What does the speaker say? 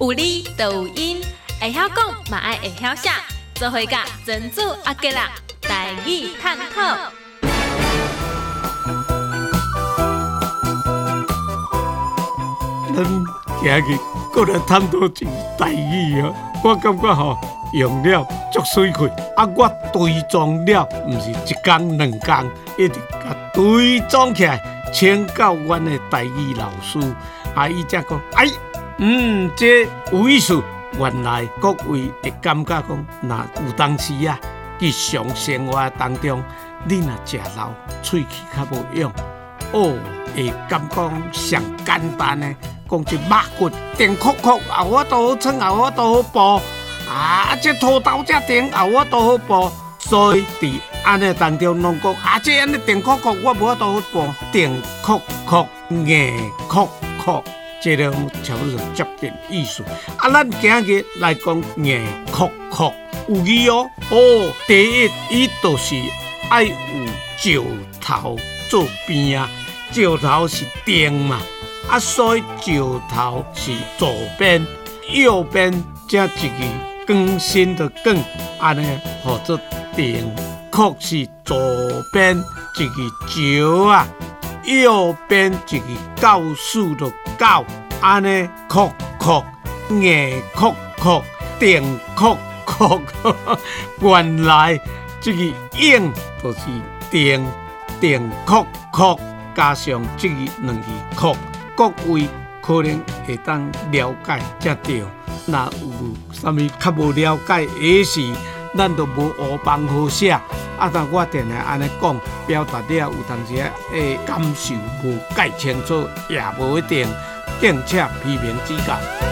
有理就有因，会晓讲嘛爱会晓写，做伙甲珍珠阿吉啦，台语探讨。咱今日过来探讨一个台语哦，我感觉吼用了足水气，啊，我堆装了，毋是一工两工，一直甲堆装起来，请教阮的台语老师，啊，伊才讲，哎，嗯，这有意思。原来各位会感觉讲，若有当时啊，日常生活当中，你若食老，喙齿较无用，哦，会感觉上简单的。讲一肉骨甜壳壳，啊我都好撑，啊我都好剥，啊，这土豆这甜，后我都好剥。所以伫安尼当中，拢讲啊，这安尼甜壳壳，我无法度好剥。甜壳壳，硬壳壳，这个差不多接近意思。啊，咱今日来讲硬壳壳，有字哦。哦，第一，伊就是爱有石头做边啊，石头是甜嘛。啊，所以石头是左边，右边加一个更新的更，安尼或者定确是左边一个石啊，右边一个告诉的告，安尼确确硬确确定确确，原来这个硬就是定定确确加上这个两个确。各位可能会当了解才对，那有啥物较无了解，也是咱都无乌帮好写。啊，但我定来安尼讲，表达了有当时诶感受无解清楚，也无一定，正确批评指教。